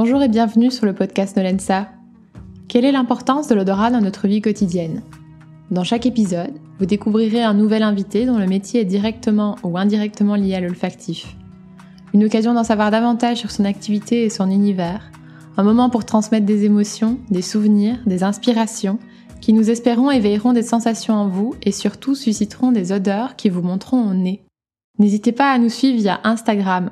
Bonjour et bienvenue sur le podcast Nolensa. Quelle est l'importance de l'odorat dans notre vie quotidienne? Dans chaque épisode, vous découvrirez un nouvel invité dont le métier est directement ou indirectement lié à l'olfactif. Une occasion d'en savoir davantage sur son activité et son univers. Un moment pour transmettre des émotions, des souvenirs, des inspirations qui nous espérons éveilleront des sensations en vous et surtout susciteront des odeurs qui vous montreront au nez. N'hésitez pas à nous suivre via Instagram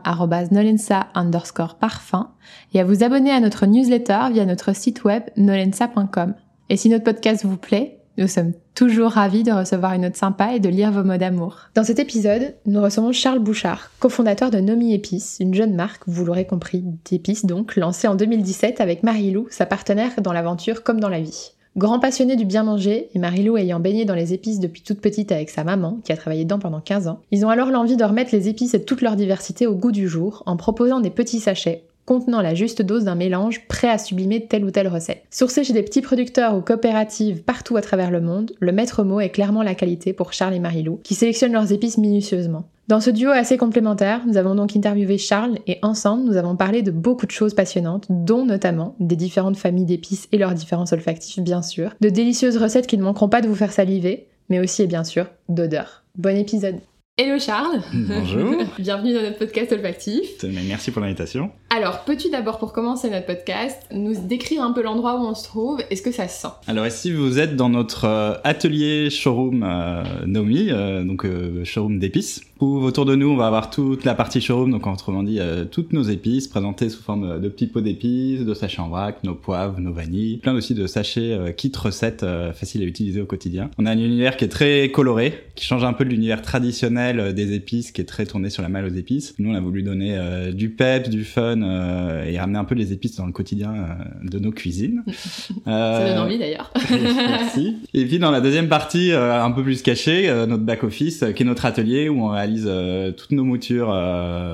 nolensa underscore parfum et à vous abonner à notre newsletter via notre site web nolensa.com. Et si notre podcast vous plaît, nous sommes toujours ravis de recevoir une note sympa et de lire vos mots d'amour. Dans cet épisode, nous recevons Charles Bouchard, cofondateur de Nomi Épices, une jeune marque, vous l'aurez compris, d'épices donc, lancée en 2017 avec Marie-Lou, sa partenaire dans l'aventure comme dans la vie. Grand passionné du bien manger, et Marilou ayant baigné dans les épices depuis toute petite avec sa maman, qui a travaillé dedans pendant 15 ans, ils ont alors l'envie de remettre les épices et toute leur diversité au goût du jour en proposant des petits sachets contenant la juste dose d'un mélange prêt à sublimer telle ou telle recette. Sourcé chez des petits producteurs ou coopératives partout à travers le monde, le maître mot est clairement la qualité pour Charles et Marilou, qui sélectionnent leurs épices minutieusement. Dans ce duo assez complémentaire, nous avons donc interviewé Charles et ensemble, nous avons parlé de beaucoup de choses passionnantes, dont notamment des différentes familles d'épices et leurs différences olfactifs bien sûr, de délicieuses recettes qui ne manqueront pas de vous faire saliver, mais aussi et bien sûr d'odeurs. Bon épisode Hello Charles Bonjour Bienvenue dans notre podcast olfactif. Merci pour l'invitation. Alors, peux-tu d'abord, pour commencer notre podcast, nous décrire un peu l'endroit où on se trouve Est-ce que ça sent? Alors ici, vous êtes dans notre euh, atelier showroom euh, Nomi, euh, donc showroom d'épices. Autour de nous, on va avoir toute la partie showroom, donc autrement dit, toutes nos épices présentées sous forme de petits pots d'épices, de sachets en vrac, nos poivres, nos vanilles, plein aussi de sachets kit recettes faciles à utiliser au quotidien. On a un univers qui est très coloré, qui change un peu de l'univers traditionnel des épices, qui est très tourné sur la malle aux épices. Nous, on a voulu donner du peps, du fun euh, et ramener un peu les épices dans le quotidien euh, de nos cuisines. Ça donne envie d'ailleurs. Merci. Et puis dans la deuxième partie, euh, un peu plus cachée, notre back office, qui est notre atelier où on réalise toutes nos moutures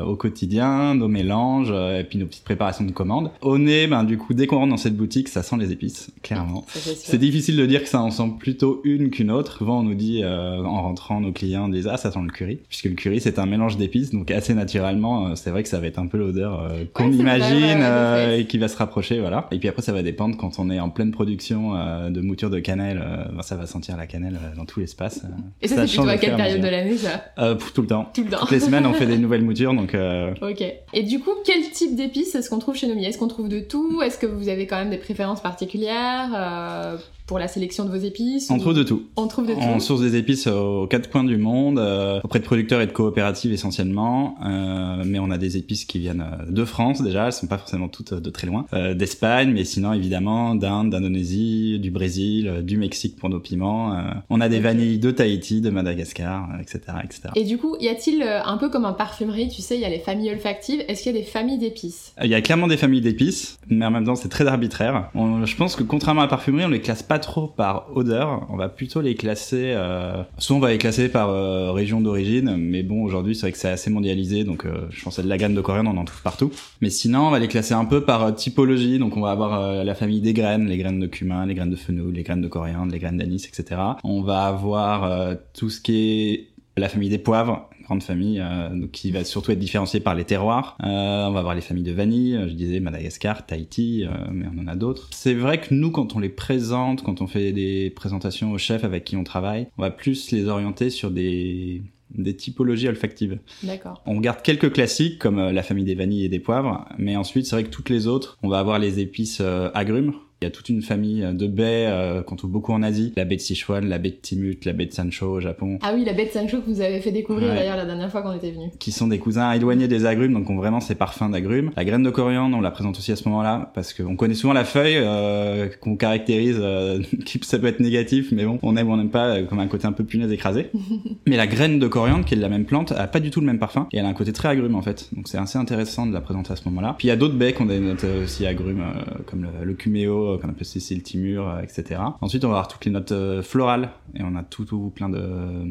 au quotidien, nos mélanges et puis nos petites préparations de commandes. Au nez, ben du coup, dès qu'on rentre dans cette boutique, ça sent les épices, clairement. C'est difficile de dire que ça en sent plutôt une qu'une autre. Souvent, on nous dit en rentrant, nos clients disent ah ça sent le curry, puisque le curry c'est un mélange d'épices, donc assez naturellement, c'est vrai que ça va être un peu l'odeur qu'on imagine euh, et qui va se rapprocher, voilà. Et puis après, ça va dépendre quand on est en pleine production euh, de mouture de cannelle, euh, ben, ça va sentir la cannelle dans tout l'espace. et ça, c'est plutôt à quelle période de l'année, ça? Pour Tout le temps. Tout le temps. Toutes les semaines, on fait des nouvelles moutures, donc. Ok. Et du coup, quel type d'épices est-ce qu'on trouve chez Nomi? Est-ce qu'on trouve de tout? Est-ce que vous avez quand même des préférences particulières pour la sélection de vos épices On trouve de tout. On trouve de tout. On source des épices aux quatre coins du monde, auprès de producteurs et de coopératives essentiellement, mais on a des épices qui viennent de France déjà, elles sont pas forcément toutes de très loin, euh, d'Espagne, mais sinon évidemment d'Inde, d'Indonésie, du Brésil, euh, du Mexique pour nos piments. on a des vanilles de Tahiti, de Madagascar, etc., etc. Et du coup, y a-t-il un peu comme en parfumerie, tu sais, il y a les familles olfactives, est-ce qu'il y a des familles d'épices? Il y a clairement des familles d'épices, mais en même temps c'est très arbitraire. je pense que contrairement à la parfumerie, on les classe pas trop par odeur, on va plutôt les classer. Euh... Soit on va les classer par euh, région d'origine, mais bon aujourd'hui c'est vrai que c'est assez mondialisé, donc euh, je pense à de la graine de coriandre on en trouve partout. Mais sinon on va les classer un peu par euh, typologie, donc on va avoir la famille des graines, les graines de cumin, les graines de fenouil, les graines de coriandre, les graines d'anis, etc. On va avoir tout ce qui est la famille des poivres, grande famille, euh, qui va surtout être différenciée par les terroirs. Euh, on va avoir les familles de vanille, je disais Madagascar, Tahiti, euh, mais on en a d'autres. C'est vrai que nous, quand on les présente, quand on fait des présentations aux chefs avec qui on travaille, on va plus les orienter sur des des typologies olfactives. D'accord. On garde quelques classiques comme la famille des vanilles et des poivres, mais ensuite c'est vrai que toutes les autres, on va avoir les épices agrumes il y a toute une famille de baies euh, qu'on trouve beaucoup en Asie. La baie de Sichuan, la baie de Timut, la baie de Sancho au Japon. Ah oui, la baie de Sancho que vous avez fait découvrir d'ailleurs la dernière fois qu'on était venu. Qui sont des cousins éloignés des agrumes, donc ont vraiment ces parfums d'agrumes. La graine de coriandre, on la présente aussi à ce moment-là, parce qu'on connaît souvent la feuille, euh, qu'on caractérise, euh, qui ça peut être négatif, mais bon, on aime ou on n'aime pas, euh, comme un côté un peu punaise écrasé. mais la graine de coriandre, qui est de la même plante, a pas du tout le même parfum, et elle a un côté très agrume en fait. Donc c'est assez intéressant de la présenter à ce moment-là. Puis il y a d'autres baies qu'on dénote aussi agrumes, comme le, le Qu'on appelle Cécile Timur, euh, etc. Ensuite, on va avoir toutes les notes euh, florales et on a tout, tout plein de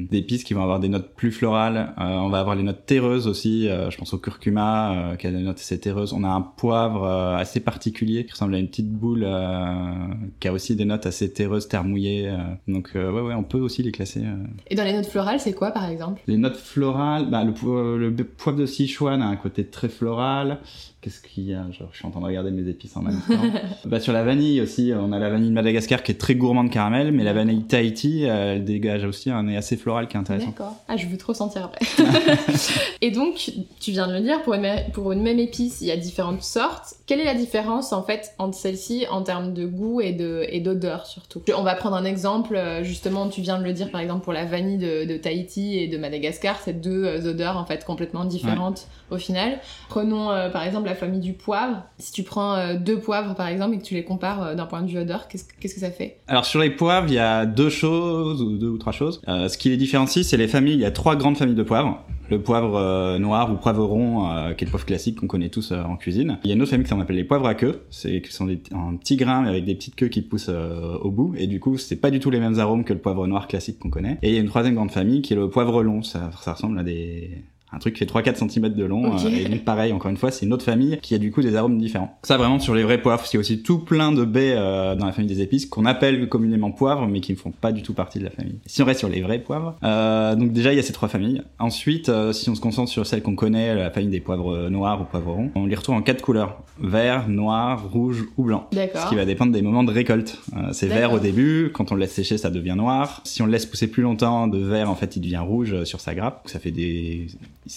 d'épices qui vont avoir des notes plus florales. Euh, on va avoir les notes terreuses aussi. euh, je pense au curcuma euh, qui a des notes assez terreuses. On a un poivre euh, assez particulier qui ressemble à une petite boule euh, qui a aussi des notes assez terreuses, terre mouillée. euh. donc euh, ouais, ouais, on peut aussi les classer. euh. Et dans les notes florales, c'est quoi par exemple? Les notes florales, bah, le, po- le poivre de Sichuan a un côté très floral. Qu'est-ce qu'il y a? Genre, Je suis en train de regarder mes épices en même temps. bah, sur la vanille aussi, on a la vanille de Madagascar qui est très gourmande caramel, mais la vanille Tahiti, euh, elle dégage aussi un nez assez floral qui est intéressant. D'accord. Ah, je veux trop sentir après. et donc, tu viens de le dire, pour une, pour une même épice, il y a différentes sortes. Quelle est la différence en fait entre celles-ci en termes de goût et de et d'odeur surtout? On va prendre un exemple. euh, Justement, tu viens de le dire par exemple pour la vanille de, de Tahiti et de Madagascar, c'est deux euh, odeurs en fait complètement différentes au final. Prenons euh, par exemple la famille du poivre. Si tu prends euh, deux poivres par exemple et que tu les compares euh, d'un point de vue odeur, qu'est-ce que ça fait Alors sur les poivres, il y a deux choses, ou deux ou trois choses. Euh, ce qui les différencie, c'est les familles. Il y a trois grandes familles de poivres. Le poivre euh, noir ou poivron, euh, qui est le poivre classique qu'on connaît tous en cuisine. Il y a une autre famille qu'on appelle les poivres à queue. C'est qui sont des, un petit grain mais avec des petites queues qui poussent au bout. Et du coup, c'est pas du tout les mêmes arômes que le poivre noir classique qu'on connaît. Et il y a une troisième grande famille qui est le poivre long. Ça ressemble à des un truc qui fait 3-4 cm de long. Euh, et donc pareil, encore une fois, c'est une autre famille qui a du coup des arômes différents. Ça vraiment sur les vrais poivres. Il y a aussi tout plein de baies euh, dans la famille des épices qu'on appelle communément poivres, mais qui ne font pas du tout partie de la famille. Si on reste sur les vrais poivres, euh, donc déjà il y a ces trois familles. Ensuite, euh, si on se concentre sur celle qu'on connaît, la famille des poivres euh, noirs ou poivres ronds, on les retrouve en quatre couleurs vert, noir, rouge ou blanc. Ce qui va dépendre des moments de récolte. Euh, c'est vert au début, quand on le laisse sécher, ça devient noir. Si on le laisse pousser plus longtemps, de vert, en fait, il devient rouge sur sa grappe. Donc, ça fait des.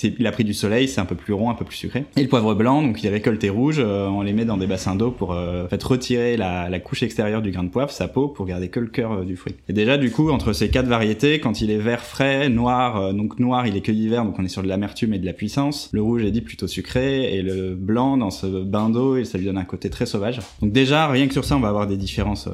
Il a pris du soleil, c'est un peu plus rond, un peu plus sucré. Et le poivre blanc, donc il est récolté rouge, euh, on les met dans des bassins d'eau pour euh, en fait, retirer la, couche extérieure du grain de poivre, sa peau, pour garder que le cœur euh, du fruit. Et déjà, du coup, entre ces quatre variétés, quand il est vert frais, noir, donc noir, il est cueilli vert, donc on est sur de l'amertume et de la puissance. Le rouge est dit plutôt sucré, et le blanc, dans ce bain d'eau, ça lui donne un côté très sauvage. Donc déjà, rien que sur ça, on va avoir des différences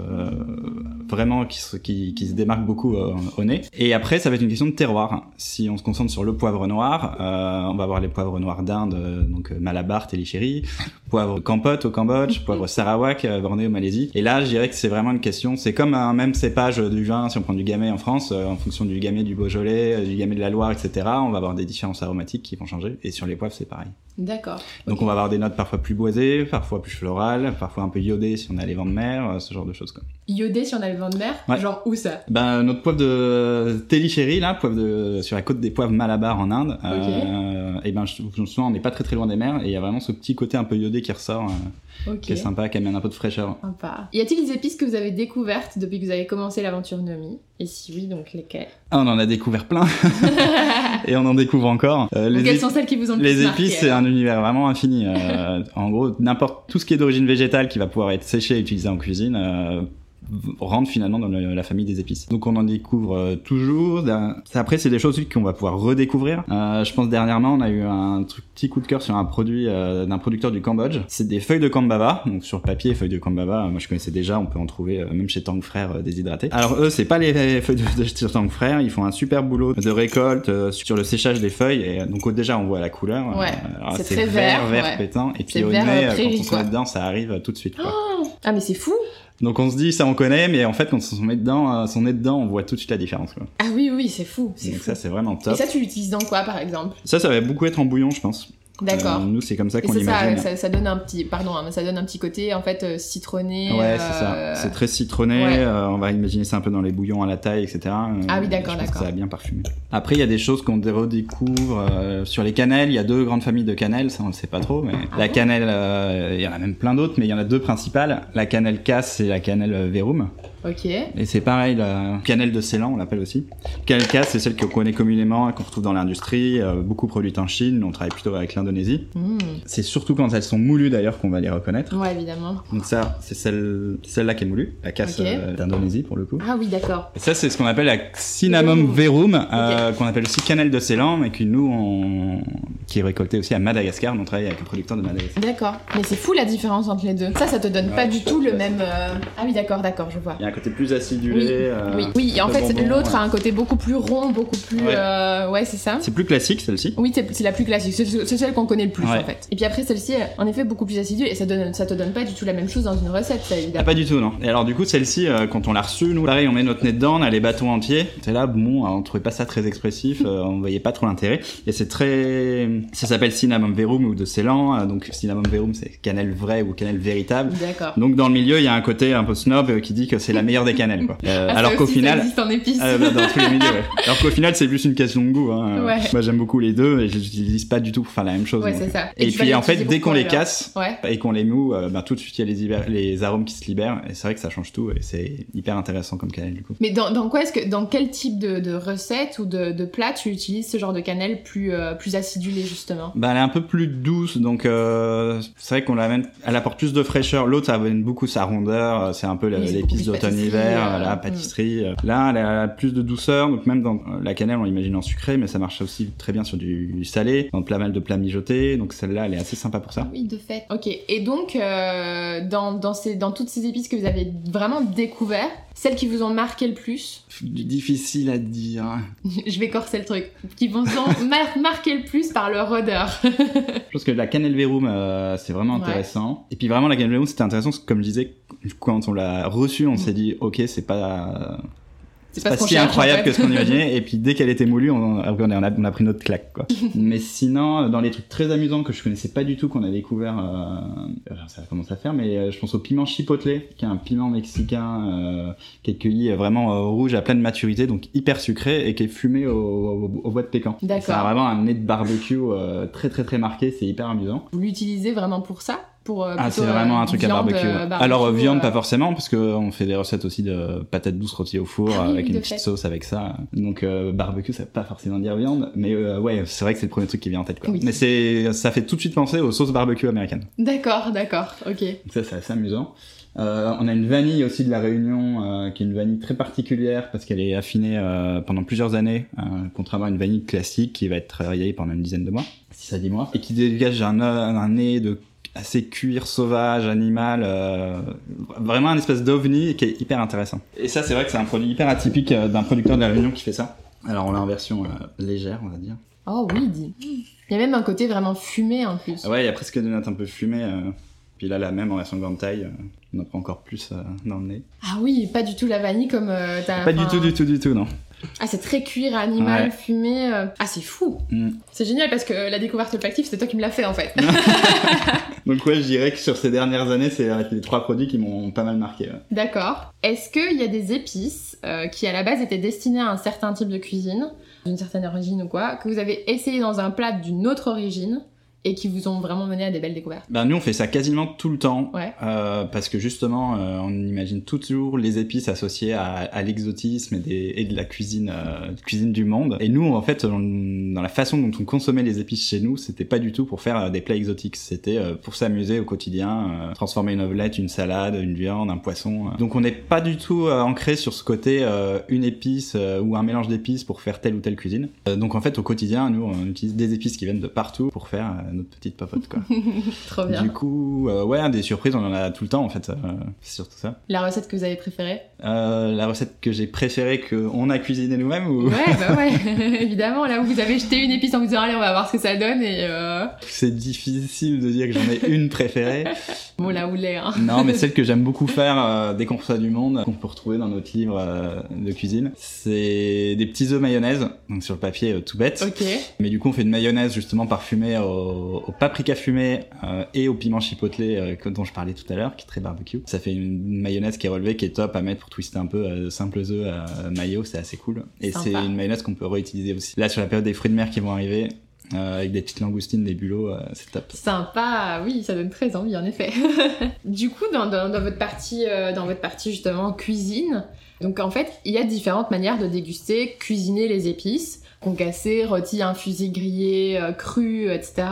vraiment qui se, qui, se démarquent beaucoup au nez. Et après, ça va être une question de terroir. Si on se concentre sur le poivre noir, on va avoir les poivres noirs d'Inde, euh, donc euh, Malabar, Télichéry, poivre Kampot au Cambodge, poivre Sarawak, euh, Bornéo, Malaisie. Et là, je dirais que c'est vraiment une question, c'est comme un même cépage du vin, si on prend du gamay en France, euh, en fonction du gamay du Beaujolais, euh, du gamay de la Loire, etc., on va avoir des différences aromatiques qui vont changer. Et sur les poivres, c'est pareil. D'accord. Donc on va avoir des notes parfois plus boisées, parfois plus florales, parfois un peu iodées si on a les vents de mer, euh, ce genre de choses quoi. Iodé si on a le vent de mer? Ouais. Genre où ça? Ben notre poivre de Télichéry là, poivre de sur la côte des poivres Malabar en Inde, euh, et ben je, je me souviens on n'est pas très très loin des mers et il y a vraiment ce petit côté un peu iodé qui ressort, euh, qui est sympa, qui amène un peu de fraîcheur. Sympa. Y a-t-il des épices que vous avez découvertes depuis que vous avez commencé l'aventure Nomi? Et si oui, donc lesquelles? Ah, on en a découvert plein et on en découvre encore. Euh, les Quelles ép- sont celles qui vous ont le les plus marqué, épices, c'est un univers vraiment infini. Euh, en gros, n'importe tout ce qui est d'origine végétale qui va pouvoir être séché et utilisé en cuisine euh, rentre finalement dans le- la famille des épices. Donc on en découvre euh, toujours. D'un- Après, c'est des choses qu'on va pouvoir redécouvrir. Euh, je pense dernièrement, on a eu un truc, petit coup de cœur sur un produit euh, d'un producteur du Cambodge. C'est des feuilles de kambaba. Donc sur papier, feuilles de kambaba, euh, moi je connaissais déjà. On peut en trouver euh, même chez Tang Frères euh, déshydratés. Alors eux, c'est pas les feuilles de, de chez Tang Frères. Ils font un super boulot de récolte euh, sur le séchage des feuilles. Et euh, donc euh, déjà, on voit la couleur. Ouais, Euh, c'est très vert, vert, ouais. pétant. Et puis au nez, euh, euh, quand on se met dedans, ça arrive euh, tout de suite. Quoi. Ah, mais c'est fou Donc on se dit ça on connaît, mais en fait quand on se met dedans, euh, son nez dedans, on voit tout de suite la différence. Quoi. Ah oui, oui, c'est fou. C'est Donc fou. ça c'est vraiment Et top. ça, tu l'utilises dans quoi, par exemple? Ça, ça va beaucoup être en bouillon, je pense. D'accord. Euh, nous c'est comme ça qu'on ça, l'imagine. ça, ça donne un petit, pardon, hein, mais ça donne un petit côté en fait euh, citronné. Ouais, euh, c'est ça. C'est très citronné. ouais. euh, on va imaginer ça un peu dans les bouillons à la taille, etc. Euh, Ah oui, d'accord, d'accord. Ça va bien parfumé. Après, il y a des choses qu'on redécouvre euh, sur les cannelles. Il y a deux grandes familles de cannelle, ça on le sait pas trop, mais Ah la bon cannelle, euh, il y en a même plein d'autres, mais il y en a deux principales. La cannelle casse et la cannelle euh, verum. Ok. Et c'est pareil, la cannelle de Ceylan, on l'appelle aussi. Cannelle casse, c'est celle qu'on connaît communément, qu'on retrouve dans l'industrie, euh, beaucoup produite en Chine. On travaille plutôt avec l'Indonésie. Mmh. C'est surtout quand elles sont moulues d'ailleurs qu'on va les reconnaître. Ouais, évidemment. Donc ça, c'est celle, celle-là qui est moulue, la casse euh, d'Indonésie pour le coup. Ah oui, d'accord. Et ça, c'est ce qu'on appelle la Cinnamon Verum. euh, qu'on appelle aussi cannelle de Ceylan, mais que nous, on, qui est récolté aussi à Madagascar. On travaille avec le producteur de Madagascar. D'accord. Mais c'est fou la différence entre les deux. Ça, ça te donne pas du tout le même. Ah oui, d'accord, d'accord, je vois. Un côté plus acidulé. Oui, euh, oui, oui. Et en fait, bonbon, l'autre ouais. a un côté beaucoup plus rond, beaucoup plus. Ouais. euh, Ouais, c'est ça. C'est plus classique celle-ci? Oui, c'est c'est la plus classique. C'est c'est celle qu'on connaît le plus Ouais. en fait. Et puis après, celle-ci, est en effet, beaucoup plus acidule et ça, donne, ça te donne pas du tout la même chose dans une recette, ça Ah, évidemment. pas du tout, non. Et alors, du coup, celle-ci, euh, quand on l'a reçue, nous, pareil, on met notre nez dedans, on a les bâtons entiers. C'est là, bon, on trouvait pas ça très expressif, euh, on voyait pas trop l'intérêt. Et c'est très. Ça s'appelle Cinnamon Verum ou de Ceylan. euh, donc, Cinnamon Verum, c'est cannelle vraie ou cannelle véritable. D'accord. Donc, dans le milieu, il y a un côté un peu snob euh, qui dit que c'est la meilleure des cannelles, quoi. Euh, Ah, alors qu'au final. en. Euh, bah, dans tous les milieux, ouais. Alors qu'au final, c'est plus une question de goût. Hein. Ouais. Moi, j'aime beaucoup les deux et je les utilise pas du tout pour faire la même chose. ouais, donc. c'est ça. Et, puis, en fait, dès qu'on les casse, Ouais. et qu'on les moue, euh, ben, tout de suite il y a les, hiver- les arômes qui se libèrent et c'est vrai que ça change tout et c'est hyper intéressant comme cannelle du coup. Mais dans, dans quoi est-ce que dans quel type de, de recette ou de, de plat tu utilises ce genre de cannelle plus euh, plus acidulée justement? Bah, elle est un peu plus douce donc euh, c'est vrai qu'on l'amène, elle apporte plus de fraîcheur. L'autre ça amène beaucoup sa rondeur, c'est un peu la- l'épice plus d'automne-hiver, pâtisserie, euh, la mm. pâtisserie. euh. Là elle a plus de douceur donc même dans euh, la cannelle on l'imagine en sucré mais ça marche aussi très bien sur du salé, dans plein mal de plats mijotés donc celle-là elle est assez sympa pour ça. Oui, de fait. Ok. Et donc euh, dans dans ces dans toutes ces épices que vous avez vraiment découvert, celles qui vous ont marqué le plus, Difficile à dire. je vais corser le truc, qui vous ont mar- marqué le plus par leur odeur. Je pense que la cannelle verum, euh, c'est vraiment Ouais. intéressant. Et puis vraiment, la cannelle verum, c'était intéressant parce que, comme je disais, quand on l'a reçue, on Mm. s'est dit, ok, c'est pas, C'est pas ce qu'on si incroyable en fait. que ce qu'on imaginait. Et puis dès qu'elle était moulue, on, on, a, on a pris notre claque, quoi. Mais sinon, dans les trucs très amusants que je connaissais pas du tout, qu'on a découvert, euh, ça commence à faire, mais euh, je pense au piment chipotle, qui est un piment mexicain euh, qui est cueilli euh, vraiment euh, rouge à pleine maturité, donc hyper sucré et qui est fumé au, au, au bois de pécan. D'accord. Ça a vraiment un nez de barbecue euh, très très très marqué, c'est hyper amusant. Vous l'utilisez vraiment pour ça? Pour euh, Ah, c'est vraiment euh, un truc à barbecue. euh, ouais. barbecue, Alors, viande, pas forcément, parce qu'on fait des recettes aussi de patates douces rôties au four, Ah oui, avec une petite sauce avec ça. Donc, barbecue, ça veut pas forcément dire viande, mais ouais, c'est vrai que c'est le premier truc qui vient en tête, quoi. Oui. Mais c'est, ça fait tout de suite penser aux sauces barbecue américaines. D'accord, d'accord, ok. Donc ça, c'est assez amusant. Euh, on a une vanille aussi de la Réunion, euh, qui est une vanille très particulière parce qu'elle est affinée euh, pendant plusieurs années, contrairement à une vanille classique qui va être travaillée pendant une dizaine de mois, 6 à 10 mois, et qui dégage un, un nez de assez cuir sauvage, animal, euh, vraiment un espèce d'ovni qui est hyper intéressant. Et ça, c'est vrai que c'est un produit hyper atypique euh, d'un producteur de la Réunion qui fait ça. Alors on l'a en version euh, légère, on va dire. Oh oui, dis. Il y a même un côté vraiment fumé en plus. Ouais, il y a presque des notes un peu fumées. euh, puis là, la même en version grande taille, on en prend encore plus dans le nez. Ah oui, pas du tout la vanille comme t'as. Pas du tout, du tout, du tout, non. Ah, c'est très cuir animal, Ouais. fumé. euh. Ah, c'est fou. Mm. C'est génial parce que la découverte olfactive, c'est toi qui me l'as fait en fait. Donc ouais, je dirais que sur ces dernières années, c'est euh, les trois produits qui m'ont pas mal marqué. ouais. D'accord. Est-ce qu'il y a des épices euh, qui à la base étaient destinées à un certain type de cuisine, d'une certaine origine ou quoi, que vous avez essayé dans un plat d'une autre origine et qui vous ont vraiment mené à des belles découvertes Ben nous, on fait ça quasiment tout le temps. Ouais. euh, parce que justement, euh, on imagine toujours les épices associées à, à l'exotisme et, des- et de la cuisine, euh, cuisine du monde. Et nous, en fait, on- dans la façon dont on consommait les épices chez nous, c'était pas du tout pour faire des plats exotiques. C'était pour s'amuser au quotidien, transformer une omelette, une salade, une viande, un poisson. Donc on n'est pas du tout ancré sur ce côté une épice ou un mélange d'épices pour faire telle ou telle cuisine. Donc en fait, au quotidien, nous, on utilise des épices qui viennent de partout pour faire notre petite popote, quoi. Trop bien. Du coup, euh, ouais, des surprises, on en a tout le temps en fait. euh, c'est surtout ça. La recette que vous avez préférée? Euh, la recette que j'ai préférée qu'on a cuisinée nous-mêmes ou Ouais, bah ouais, évidemment. Là où vous avez jeté une épice en vous disant allez, on va voir ce que ça donne et euh... c'est difficile de dire que j'en ai une préférée. bon là où l'est. Hein. non, mais celle que j'aime beaucoup faire euh, dès qu'on reçoit du monde, qu'on peut retrouver dans notre livre euh, de cuisine, c'est des petits œufs mayonnaise, donc sur le papier euh, tout bête. Ok. Mais du coup, on fait une mayonnaise justement parfumée au, au paprika fumé euh, et au piment chipotle euh, dont je parlais tout à l'heure, qui est très barbecue. Ça fait une mayonnaise qui est relevée, qui est top à mettre pour twister un peu euh, simples œufs euh, mayo, c'est assez cool. Et c'est une mayonnaise qu'on peut réutiliser aussi. Là, sur la période des fruits de mer qui vont arriver, euh, avec des petites langoustines, des bulots, euh, c'est top. Sympa, oui, ça donne très envie en effet. du coup, dans, dans, dans votre partie, euh, dans votre partie justement cuisine, donc en fait, il y a différentes manières de déguster, cuisiner les épices, concassé, rôti, infusé, grillé, euh, cru, etc.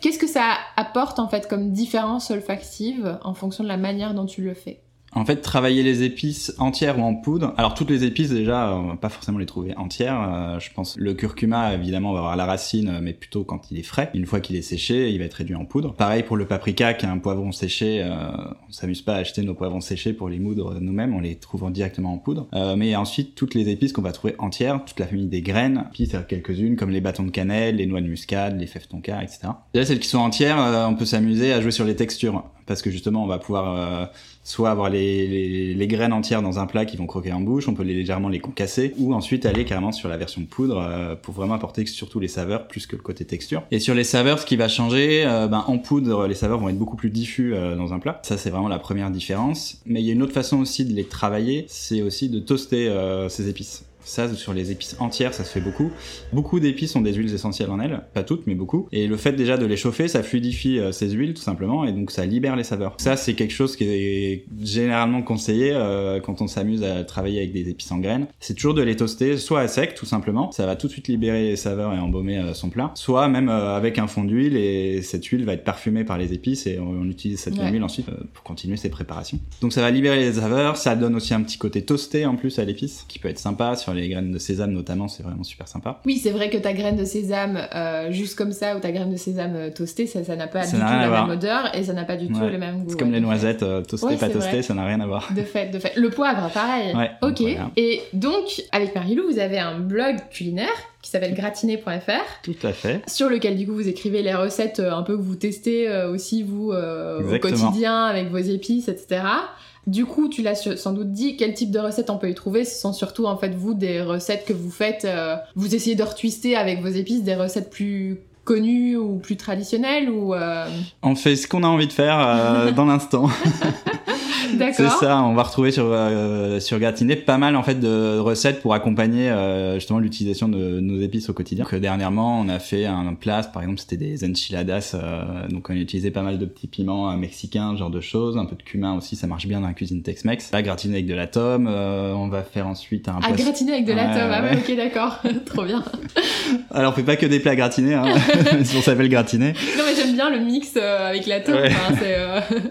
Qu'est-ce que ça apporte en fait comme différence olfactive en fonction de la manière dont tu le fais? En fait, travailler les épices entières ou en poudre. Alors toutes les épices déjà, on va pas forcément les trouver entières. Euh, je pense le curcuma évidemment on va avoir la racine, mais plutôt quand il est frais. Une fois qu'il est séché, il va être réduit en poudre. Pareil pour le paprika, qui est un poivron séché. Euh, on s'amuse pas à acheter nos poivrons séchés pour les moudre nous-mêmes, on les trouve directement en poudre. Euh, mais ensuite toutes les épices qu'on va trouver entières, toute la famille des graines, puis quelques-unes comme les bâtons de cannelle, les noix de muscade, les fèves tonka, etc. Déjà celles qui sont entières, euh, on peut s'amuser à jouer sur les textures parce que justement on va pouvoir euh, soit avoir les, graines entières dans un plat qui vont croquer en bouche, on peut légèrement les concasser, ou ensuite aller carrément sur la version poudre euh, pour vraiment apporter surtout les saveurs plus que le côté texture. Et sur les saveurs, ce qui va changer, euh, ben, en poudre, les saveurs vont être beaucoup plus diffus dans un plat. Ça c'est vraiment la première différence. Mais il y a une autre façon aussi de les travailler, c'est aussi de toaster ces épices. Ça, sur les épices entières, ça se fait beaucoup. Beaucoup d'épices ont des huiles essentielles en elles, pas toutes, mais beaucoup. Et le fait déjà de les chauffer, ça fluidifie euh, ces huiles tout simplement, et donc ça libère les saveurs. Ça, c'est quelque chose qui est généralement conseillé euh, quand on s'amuse à travailler avec des épices en graines. C'est toujours de les toaster, soit à sec tout simplement, ça va tout de suite libérer les saveurs et embaumer euh, son plat, soit même avec un fond d'huile et cette huile va être parfumée par les épices et on, utilise cette même huile ensuite pour continuer ses préparations. Donc ça va libérer les saveurs, ça donne aussi un petit côté toasté en plus à l'épice qui peut être sympa sur les graines de sésame notamment, c'est vraiment super sympa. Oui, c'est vrai que ta graine de sésame euh, juste comme ça ou ta graine de sésame euh, toastée, ça n'a pas du tout la même odeur et ça n'a pas du tout le même goût. C'est comme les noisettes euh, toastées, pas toastées, ça n'a rien à voir. De fait, de fait. Le poivre, pareil. ok. Et donc, avec Marilou, vous avez un blog culinaire qui s'appelle gratiné.fr. Tout à fait. Sur lequel, du coup, vous écrivez les recettes un peu que vous testez aussi, vous, au quotidien, avec vos épices, etc. Du coup, tu l'as sans doute dit, quel type de recettes on peut y trouver Ce sont surtout, en fait, vous, des recettes que vous faites, euh, vous essayez de retwister avec vos épices des recettes plus connues ou plus traditionnelles ou euh, On fait ce qu'on a envie de faire euh, dans l'instant. C'est ça, on va retrouver sur euh, sur Gratiné pas mal en fait de recettes pour accompagner euh, justement l'utilisation de nos épices au quotidien. Donc, dernièrement, on a fait un plat, par exemple, c'était des enchiladas, euh, donc on a utilisé pas mal de petits piments mexicains, genre de choses, un peu de cumin aussi, ça marche bien dans la cuisine Tex-Mex. Là, gratiné avec de la tome, on va faire ensuite un. Ah, gratiné avec de la tome, ah ok, d'accord, trop bien. Alors, on fait pas que des plats gratinés, hein, si on s'appelle gratiné. Non, mais j'aime bien le mix avec la tome.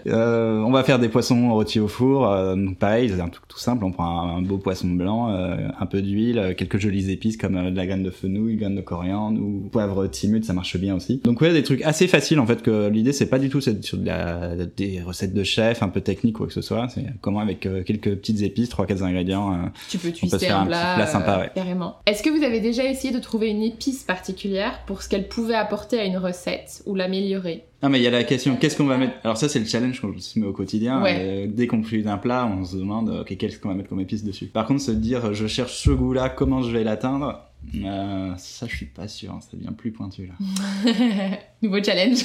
on va faire des poissons rôtis au four. Euh, pareil, c'est un truc tout simple. On prend un, beau poisson blanc, euh, un peu d'huile, euh, quelques jolies épices comme de la graine de fenouil, graine de coriandre ou poivre timut, ça marche bien aussi. Donc ouais, des trucs assez faciles en fait. Que l'idée c'est pas du tout c'est sur de la, des recettes de chef un peu techniques ou quoi que ce soit. C'est comment avec quelques petites épices, trois quatre ingrédients. tu peux twister un, plat, sympa. Carrément. Est-ce que vous avez déjà essayé de trouver une épice particulière pour ce qu'elle pouvait apporter à une recette ou l'améliorer? Non, mais il y a la question, qu'est-ce qu'on va mettre? Alors ça, c'est le challenge qu'on se met au quotidien. Euh, dès qu'on cuisine un plat, on se demande, ok, qu'est-ce qu'on va mettre comme épice dessus? Par contre, se dire, je cherche ce goût-là, comment je vais l'atteindre euh, ça, je suis pas sûr, hein, ça devient plus pointu là. Nouveau challenge.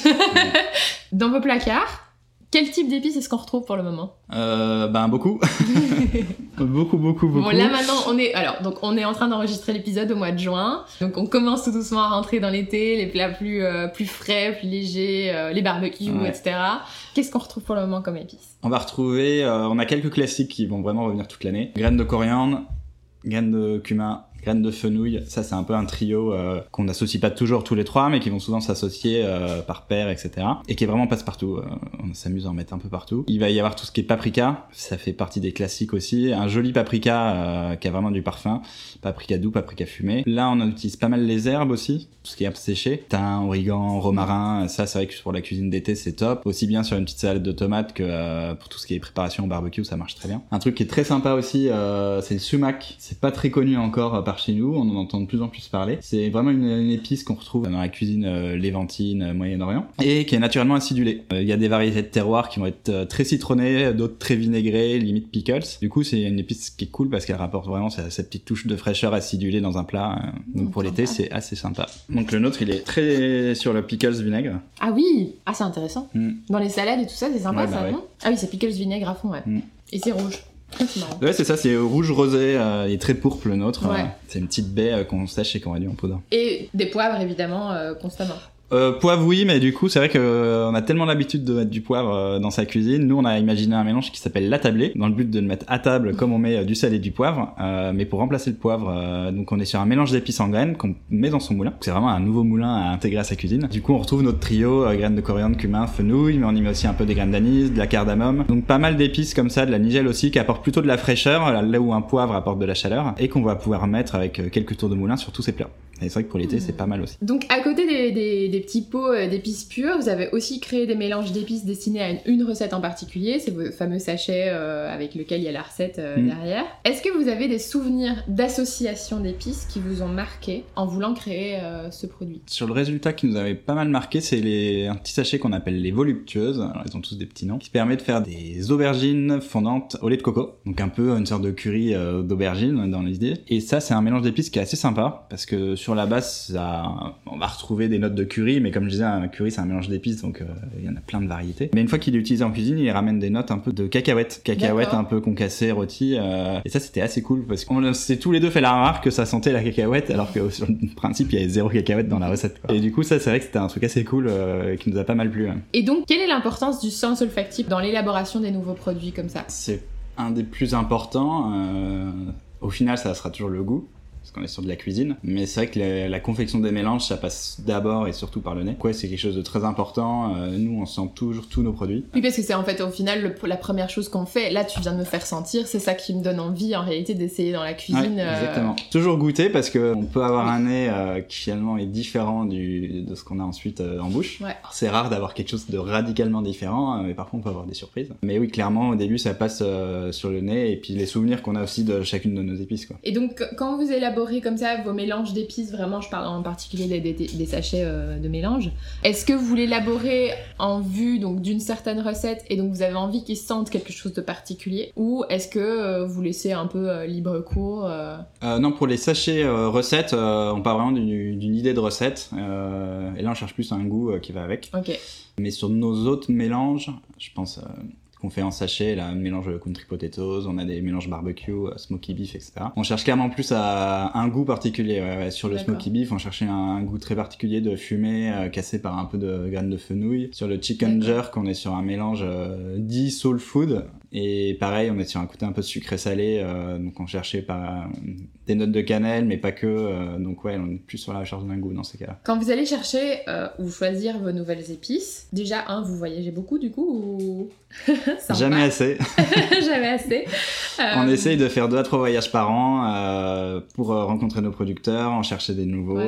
Dans vos placards, quel type d'épices est-ce qu'on retrouve pour le moment euh, Ben beaucoup, beaucoup, beaucoup, beaucoup. Bon là maintenant on est alors donc on est en train d'enregistrer l'épisode au mois de juin, donc on commence tout doucement à rentrer dans l'été, les plats plus euh, plus frais, plus légers, euh, les barbecues, etc. Qu'est-ce qu'on retrouve pour le moment comme épices On va retrouver, euh, on a quelques classiques qui vont vraiment revenir toute l'année. Graines de coriandre, graines de cumin, graines de fenouil. Ça, c'est un peu un trio euh, qu'on n'associe pas toujours tous les trois, mais qui vont souvent s'associer euh, par paire, etc. Et qui est vraiment passe-partout. Euh, on s'amuse à en mettre un peu partout. Il va y avoir tout ce qui est paprika. Ça fait partie des classiques aussi. Un joli paprika qui a vraiment du parfum. Paprika doux, paprika fumé. Là, on utilise pas mal les herbes aussi. Tout ce qui est herbes séchées. Thym, origan, romarin. Ça, c'est vrai que pour la cuisine d'été, c'est top. Aussi bien sur une petite salade de tomates que pour tout ce qui est préparation au barbecue, ça marche très bien. Un truc qui est très sympa aussi, c'est le sumac. C'est pas très connu encore par chez nous, on en entend de plus en plus parler. C'est vraiment une, épice qu'on retrouve dans la cuisine euh, euh, Moyen-Orient, et qui est naturellement acidulée. Euh, il y a des variétés de terroirs qui vont être très citronnées, d'autres très vinaigrées, limite pickles. Du coup, c'est une épice qui est cool parce qu'elle rapporte vraiment cette petite touche de fraîcheur acidulée dans un plat. Donc pour l'été, c'est assez sympa. Donc le nôtre, il est très sur le pickles vinaigre. Ah oui, ah c'est intéressant. Mm. Dans les salades et tout ça, c'est sympa ça, bah non? Ah oui, c'est pickles vinaigre à fond, ouais. Mm. Et c'est rouge. Ouais, c'est ça, c'est rouge rosé, euh, il est très pourpre le nôtre. Euh, c'est une petite baie euh, qu'on sèche et qu'on réduit en poudre. Et des poivres évidemment constamment. Euh, poivre oui, mais du coup c'est vrai qu'on a tellement l'habitude de mettre du poivre dans sa cuisine. Nous on a imaginé un mélange qui s'appelle l'attablé, dans le but de le mettre à table comme on met du sel et du poivre, mais pour remplacer le poivre, donc on est sur un mélange d'épices en graines qu'on met dans son moulin. C'est vraiment un nouveau moulin à intégrer à sa cuisine. Du coup on retrouve notre trio graines de coriandre, cumin, fenouil, mais on y met aussi un peu des graines d'anis, de la cardamome. Donc pas mal d'épices comme ça, de la nigelle aussi qui apporte plutôt de la fraîcheur, là où un poivre apporte de la chaleur, et qu'on va pouvoir mettre avec quelques tours de moulin sur tous ces plats. Et c'est vrai que pour l'été, c'est pas mal aussi. Donc, à côté des, des, petits pots euh, d'épices pures, vous avez aussi créé des mélanges d'épices destinés à une, recette en particulier. C'est vos fameux sachets euh, avec lequel il y a la recette euh, mm. derrière. Est-ce que vous avez des souvenirs d'association d'épices qui vous ont marqué en voulant créer ce produit? Sur le résultat qui nous avait pas mal marqué, c'est les, un petit sachet qu'on appelle les voluptueuses. Alors, ils ont tous des petits noms. Qui permet de faire des aubergines fondantes au lait de coco. Donc, un peu une sorte de curry d'aubergine dans l'idée. Et ça, c'est un mélange d'épices qui est assez sympa parce que sur la base, on va retrouver des notes de curry, mais comme je disais, un curry c'est un mélange d'épices, donc euh, il y en a plein de variétés. Mais une fois qu'il est utilisé en cuisine, il ramène des notes un peu de cacahuètes, cacahuètes un peu concassées, rôties. Euh, et ça, c'était assez cool parce qu'on s'est tous les deux fait la remarque que ça sentait la cacahuète, alors que sur le principe, il y avait zéro cacahuète dans la recette. Et du coup, ça, c'est vrai que c'était un truc assez cool euh, qui nous a pas mal plu. Et donc, quelle est l'importance du sens olfactif dans l'élaboration des nouveaux produits comme ça? C'est un des plus importants. au final, ça sera toujours le goût parce qu'on est sur de la cuisine. Mais c'est vrai que la, confection des mélanges, ça passe d'abord et surtout par le nez. Quoi, c'est quelque chose de très important. Euh, nous, on sent toujours tous nos produits. Oui, parce que c'est en fait au final la première chose qu'on fait. Là, tu viens de me faire sentir, c'est ça qui me donne envie en réalité d'essayer dans la cuisine. Euh, exactement. Toujours goûter parce que on peut avoir un nez euh, qui finalement est différent du, de ce qu'on a ensuite en bouche. Ouais. C'est rare d'avoir quelque chose de radicalement différent, mais par contre, on peut avoir des surprises. Mais oui, clairement, au début, ça passe sur le nez et puis les souvenirs qu'on a aussi de chacune de nos épices. Quoi. Et donc, quand vous élaborez comme ça vos mélanges d'épices, vraiment, je parle en particulier des, sachets euh, de mélange. Est-ce que vous l'élaborez en vue donc d'une certaine recette et donc vous avez envie qu'ils sentent quelque chose de particulier? Ou est-ce que euh, vous laissez un peu euh, libre cours Non, pour les sachets recettes, on part vraiment d'une idée de recette et là on cherche plus un goût qui va avec. Ok. Mais sur nos autres mélanges, je pense qu'on fait en sachet, là, mélange country potatoes, on a des mélanges barbecue, euh, smoky beef, etc. On cherche clairement plus à un goût particulier. Sur le smoky beef, on cherchait un, goût très particulier de fumée euh, cassé par un peu de graines de fenouil. Sur le chicken jerk, on est sur un mélange euh, dit soul food, et pareil, on est sur un côté un peu sucré-salé, euh, donc on cherchait des notes de cannelle, mais pas que. Euh, donc ouais, on est plus sur la recherche d'un goût dans ces cas-là. Quand vous allez chercher euh, ou choisir vos nouvelles épices, déjà, un, vous voyagez beaucoup du coup ou... Jamais assez. Jamais assez. On essaye de faire deux à trois voyages par an pour rencontrer nos producteurs, en chercher des nouveaux.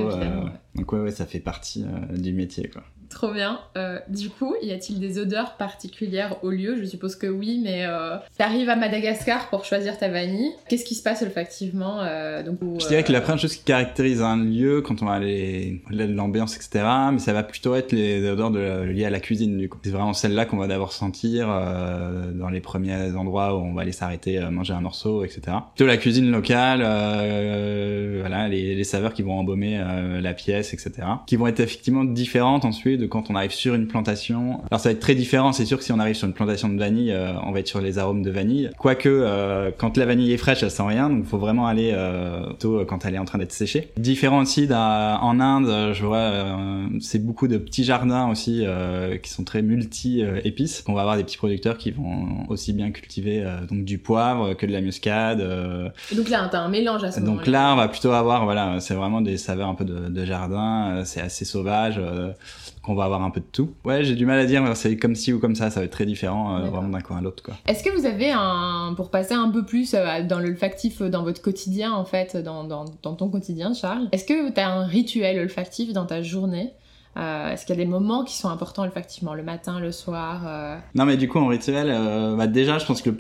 Donc ouais, ouais, ça fait partie du métier quoi. Trop bien. Euh, du coup, y a-t-il des odeurs particulières au lieu? Je suppose que oui, mais euh, t'arrives à Madagascar pour choisir ta vanille. Qu'est-ce qui se passe olfactivement euh, donc, Je dirais que la première chose qui caractérise un lieu quand on va aller l'ambiance, etc., mais ça va plutôt être les odeurs de, liées à la cuisine. Du coup, c'est vraiment celle-là qu'on va d'abord sentir dans les premiers endroits où on va aller s'arrêter, manger un morceau, etc. Plutôt la cuisine locale, voilà, les, les, saveurs qui vont embaumer la pièce, etc., qui vont être effectivement différentes ensuite de quand on arrive sur une plantation. Alors ça va être très différent, c'est sûr que si on arrive sur une plantation de vanille, euh, on va être sur les arômes de vanille. Quoique, euh, quand la vanille est fraîche, elle sent rien, donc il faut vraiment aller euh, tôt quand elle est en train d'être séchée. Différent aussi en Inde, je vois, c'est beaucoup de petits jardins aussi qui sont très multi-épices. On va avoir des petits producteurs qui vont aussi bien cultiver donc du poivre que de la muscade. donc là, t'as un mélange à ce moment-là. Donc là, on va plutôt avoir, voilà, c'est vraiment des saveurs un peu de, de jardin, c'est assez sauvage qu'on va avoir un peu de tout. Ouais, j'ai du mal à dire, c'est comme ci ou comme ça, ça va être très différent euh, vraiment d'un coin à l'autre. Est-ce que vous avez un, pour passer un peu plus euh, dans l'olfactif euh, dans votre quotidien en fait, dans, dans, dans ton quotidien Charles, est-ce que tu as un rituel olfactif dans ta journée Est-ce qu'il y a des moments qui sont importants olfactivement, le matin, le soir Non mais du coup en rituel, bah, déjà je pense que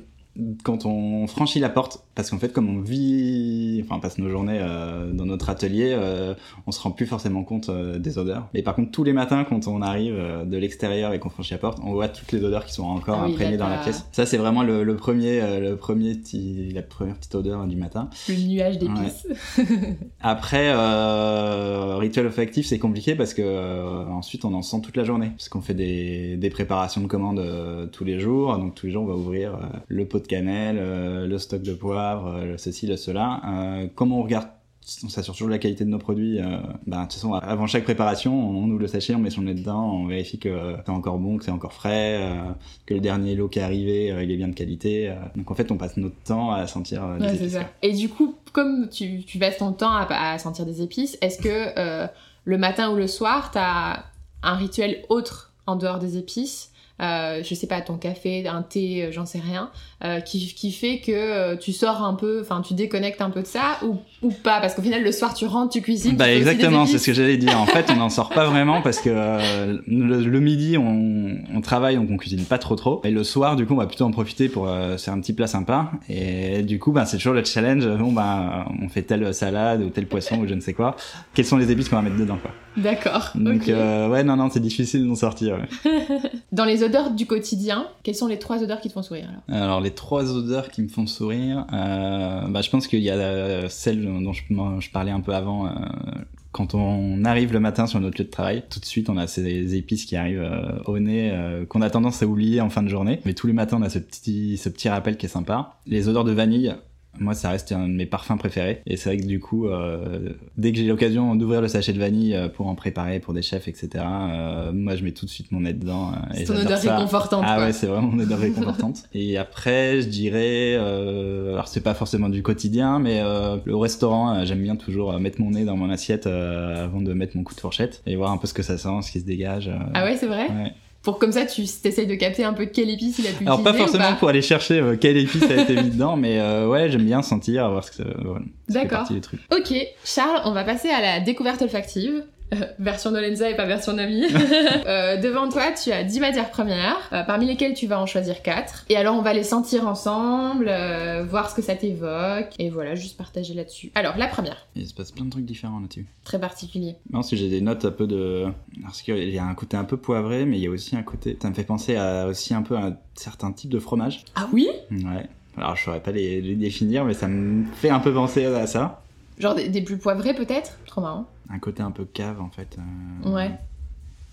quand on franchit la porte, parce qu'en fait, comme on vit, enfin, on passe nos journées euh, dans notre atelier, euh, on se rend plus forcément compte euh, des odeurs. Mais par contre, tous les matins, quand on arrive de l'extérieur et qu'on franchit la porte, on voit toutes les odeurs qui sont encore ah imprégnées dans la pièce. Ça, c'est vraiment le, premier, le premier petit, la première petite odeur du matin. Le nuage d'épices. Après, rituel olfactif, c'est compliqué parce que ensuite, on en sent toute la journée, parce qu'on fait des, des préparations de commandes tous les jours. Donc tous les jours, on va ouvrir le pot de cannelle, le stock de poivre, ceci, le cela. comment on regarde on s'assure toujours de la qualité de nos produits. Euh, bah, de toute façon, avant chaque préparation, on ouvre le sachet, on met son nez dedans, on vérifie que c'est encore bon, que c'est encore frais, euh, que le dernier lot qui est arrivé, euh, il est bien de qualité. euh. donc en fait, on passe notre temps à sentir euh, Ouais, c'est épices. Et du coup, comme tu, tu passes ton temps à, à sentir des épices, est-ce que euh, le matin ou le soir, t'as un rituel autre en dehors des épices? Euh, je sais pas, ton café, un thé, euh, j'en sais rien, euh, qui, qui fait que euh, tu sors un peu, enfin tu déconnectes un peu de ça ou, ou pas? Parce qu'au final, le soir, tu rentres, tu cuisines. Bah tu exactement, c'est ce que j'allais dire. En fait, on n'en sort pas vraiment parce que euh, le, le midi, on, on travaille, donc on cuisine pas trop trop. Et le soir, du coup, on va plutôt en profiter pour euh, faire un petit plat sympa. Et du coup, bah, c'est toujours le challenge. Bon, bah, on fait telle salade ou tel poisson ou je ne sais quoi. Quelles sont les épices qu'on va mettre dedans, quoi? D'accord. Donc euh, ouais, non, non, c'est difficile d'en sortir. ouais. Dans les odeurs du quotidien, quelles sont les trois odeurs qui te font sourire alors? Alors les trois odeurs qui me font sourire, euh, bah, je pense qu'il y a celle dont je, parlais un peu avant. euh, quand on arrive le matin sur notre lieu de travail, tout de suite on a ces épices qui arrivent euh, au nez qu'on a tendance à oublier en fin de journée. Mais tous les matins on a ce petit, ce petit rappel qui est sympa. Les odeurs de vanille, moi ça reste un de mes parfums préférés. Et c'est vrai que du coup, euh, dès que j'ai l'occasion d'ouvrir le sachet de vanille euh, pour en préparer pour des chefs, etc., euh, moi je mets tout de suite mon nez dedans. C'est ton odeur ça. réconfortante. Ah quoi. ouais, c'est vraiment mon odeur réconfortante. Et après, je dirais, euh, alors c'est pas forcément du quotidien, mais le restaurant, j'aime bien toujours mettre mon nez dans mon assiette avant de mettre mon coup de fourchette et voir un peu ce que ça sent, ce qui se dégage. Ah ouais, c'est vrai? Ouais. Pour comme ça, tu essayes de capter un peu quelle épice il a pu Alors pas forcément pas pour aller chercher euh, quelle épice a été mis dedans, mais euh, ouais, j'aime bien sentir, voir ce que ça, voilà, D'accord. Ok, Charles, on va passer à la découverte olfactive. Euh, version Nolenza et pas version Nami. Euh, devant toi, tu as 10 matières premières, euh, parmi lesquelles tu vas en choisir 4. Et alors, on va les sentir ensemble, euh, voir ce que ça t'évoque. Et voilà, juste partager là-dessus. Alors, la première, Il se passe plein de trucs différents là-dessus. très particulier. Non, si j'ai des notes un peu de. Parce qu'il y a un côté un peu poivré, mais il y a aussi un côté. Ça me fait penser à aussi un peu à un certain type de fromage. Ah oui? Ouais. Alors je saurais pas les, les définir, mais ça me fait un peu penser à ça. Genre des, des plus poivrés peut-être? Trop marrant. Un côté un peu cave en fait. euh, Ouais.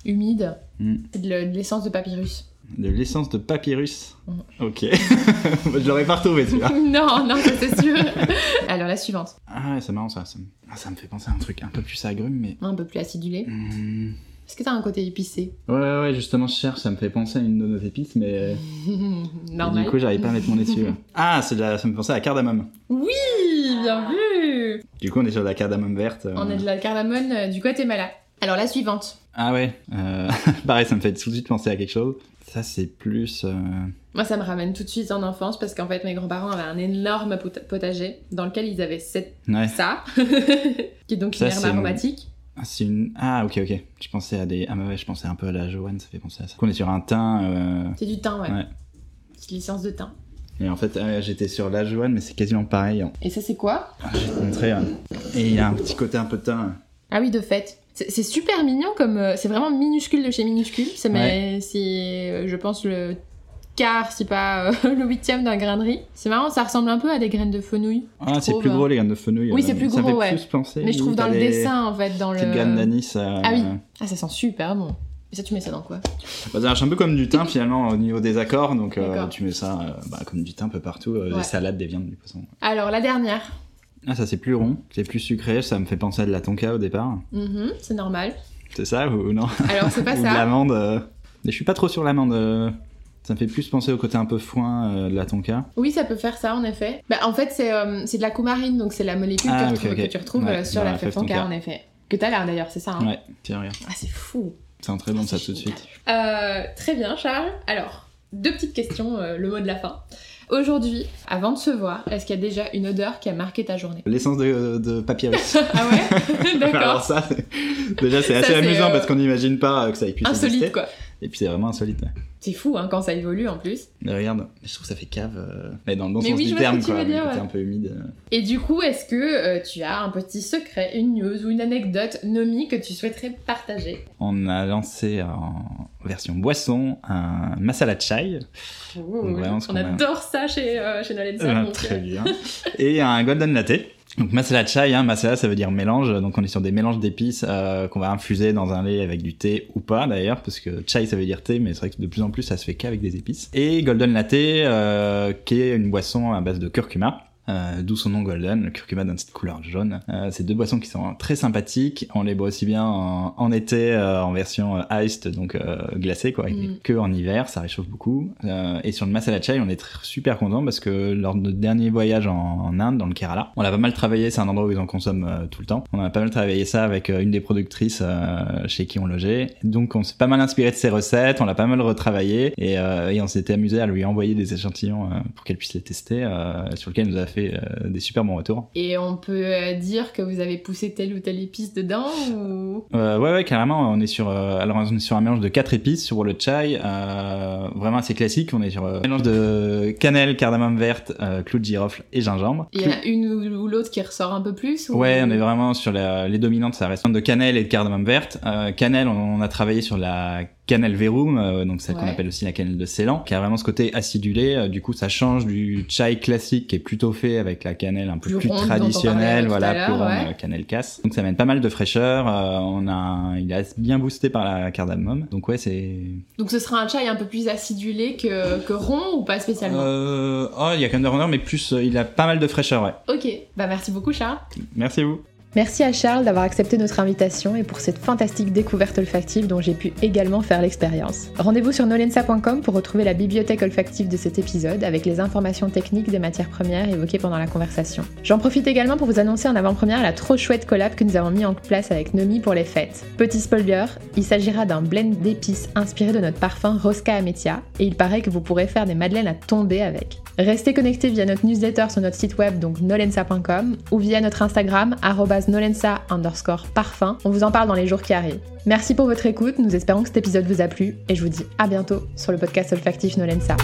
Humide. Mm. Et de, le- de l'essence de papyrus. De l'essence de papyrus. Mm. Ok. je l'aurais pas retrouvé celui-là. non, non, c'est sûr. alors, la suivante. Ah ouais, c'est marrant ça. Ça me... ah, ça me fait penser à un truc un peu plus agrume, mais. Un peu plus acidulé. Hmm. Est-ce que t'as un côté épicé Ouais, ouais, ouais, justement, je cherche, ça me fait penser à une de nos épices, mais. et Normal. du coup, j'arrive pas à mettre mon nez dessus. Ah, la... ça me fait penser à la cardamome. Oui, bien vu Du coup, on est sur de la cardamome verte. euh. On a de la cardamone euh, du Guatemala. Alors la suivante. Ah ouais. euh, Pareil, ça me fait tout de suite penser à quelque chose. Ça, c'est plus. euh, Moi, ça me ramène tout de suite en enfance parce qu'en fait, mes grands-parents avaient un énorme pot- potager dans lequel ils avaient cette... Ouais. ça, qui est donc Ça, une herbe mon- aromatique. Ah, c'est une. Ah, ok, ok. Je pensais à des. Ah, bah ouais, je pensais un peu à la Joanne, ça fait penser à ça. On est sur un thym. euh, C'est du thym, ouais. Ouais. C'est l'essence de thym. Et en fait, ah, j'étais sur la Joanne, mais c'est quasiment pareil. hein. Et ça, c'est quoi? Ah, Je vais te montrer. hein. Et il y a un petit côté un peu thym. Ah oui, de fait. C'est super mignon comme... euh, c'est vraiment minuscule de chez minuscule. C'est, mais, c'est, euh, je pense, le quart, si pas euh, le huitième d'un grain de riz. C'est marrant, ça ressemble un peu à des graines de fenouil. Ah, c'est plus gros les graines de fenouil. Oui, euh, c'est plus ça gros, fait ouais. plus penser. Mais je trouve dans le des dessin, en fait, dans le... Graines d'anis. euh, Ah oui. Ah, ça sent super bon. Et ça, tu mets ça dans quoi? Bah, ça marche un peu comme du thym finalement au niveau des accords. Donc euh, tu mets ça euh, bah, comme du thym un peu partout. euh, Ouais. Des salades, des viandes, du poisson. Alors, la dernière. Ah, ça c'est plus rond, c'est plus sucré. Ça me fait penser à de la tonka au départ. Mhm, c'est normal. C'est ça ou, non? Alors, c'est pas Ou de ça. l'amande. Mais je suis pas trop sur l'amande. Ça me fait plus penser au côté un peu foin euh, de la tonka. Oui, ça peut faire ça, en effet. Bah, en fait, c'est euh, de la coumarine, donc c'est la molécule Ah, que, tu retrouves- ok. que tu retrouves Ouais, euh, sur la la fève tonka, tonka. en effet. Que t'as l'air d'ailleurs, c'est ça hein Ouais, tiens, regarde. Ah, c'est fou. C'est très bon ça tout de suite. Euh, très bien, Charles. Alors, deux petites questions, euh, le mot de la fin. Aujourd'hui, avant de se voir, est-ce qu'il y a déjà une odeur qui a marqué ta journée? L'essence de, de papyrus. Ah ouais? Alors D'accord. ça, c'est- déjà c'est Ça, assez amusant euh, parce qu'on n'imagine pas que ça puisse Insolite, exister. quoi. Et puis c'est vraiment insolite. ouais. C'est fou, hein, quand ça évolue, en plus. Mais regarde, je trouve que ça fait cave. euh, Mais dans le bon Mais sens oui, du terme quoi. dire, ouais. un peu humide. euh. Et du coup, est-ce que euh, tu as un petit secret, une news ou une anecdote Nomi que tu souhaiterais partager? On a lancé en version boisson un masala chai. vraiment, ce On a- adore ça chez, euh, chez Nolensa. Ah, donc, très bien. Et un golden latte. Donc masala chai, hein, masala ça veut dire mélange, donc on est sur des mélanges d'épices euh, qu'on va infuser dans un lait avec du thé ou pas d'ailleurs, parce que chai ça veut dire thé, mais c'est vrai que de plus en plus ça se fait qu'avec des épices. Et golden latte, euh, qui est une boisson à base de curcuma. D'où son nom Golden. Le curcuma donne cette couleur jaune. c'est deux boissons qui sont très sympathiques. On les boit aussi bien en, été en version iced, donc glacée quoi, mm. que en hiver. Ça réchauffe beaucoup. et sur le masala chai, on est super content parce que lors de notre dernier voyage en, Inde, dans le Kerala, on a pas mal travaillé. C'est un endroit où ils en consomment tout le temps. On a pas mal travaillé ça avec une des productrices chez qui on logeait. Donc on s'est pas mal inspiré de ses recettes. On l'a pas mal retravaillé et, et on s'était amusé à lui envoyer des échantillons pour qu'elle puisse les tester, sur lequel elle nous a fait des super bons retours. Et on peut dire que vous avez poussé telle ou telle épice dedans ou... ouais, ouais, carrément. On est sur, alors on est sur un mélange de quatre épices sur le chai, vraiment assez classique. On est sur un mélange de cannelle, cardamome verte, clou de girofle et gingembre. Il y en a une ou l'autre qui ressort un peu plus Ouais, on est vraiment sur les dominantes, ça reste de cannelle et de cardamome verte. cannelle, on, a travaillé sur la cannelle verum, euh, donc celle qu'on appelle aussi la cannelle de Ceylan, qui a vraiment ce côté acidulé. Euh, du coup, ça change du chai classique qui est plutôt fait avec la cannelle un peu plus, traditionnelle, voilà, plus ronde, euh, cannelle casse. Donc ça amène pas mal de fraîcheur. on a, il est bien boosté par la cardamome. Donc ouais, c'est. Donc ce sera un chai un peu plus acidulé que, que rond ou pas spécialement? Oh, il y a quand même de rondeur, mais plus, il a pas mal de fraîcheur, ouais. Ok, bah merci beaucoup, Charles. Merci à vous. Merci à Charles d'avoir accepté notre invitation et pour cette fantastique découverte olfactive dont j'ai pu également faire l'expérience. Rendez-vous sur nolensa.com pour retrouver la bibliothèque olfactive de cet épisode avec les informations techniques des matières premières évoquées pendant la conversation. J'en profite également pour vous annoncer en avant-première la trop chouette collab que nous avons mis en place avec Nomi pour les fêtes. Petit spoiler, il s'agira d'un blend d'épices inspiré de notre parfum Rosca Ametia et il paraît que vous pourrez faire des madeleines à tomber avec. Restez connectés via notre newsletter sur notre site web donc nolensa.com ou via notre Instagram nolensa underscore parfum. On vous en parle dans les jours qui arrivent. Merci pour votre écoute, nous espérons que cet épisode vous a plu et je vous dis à bientôt sur le podcast olfactif Nolensa.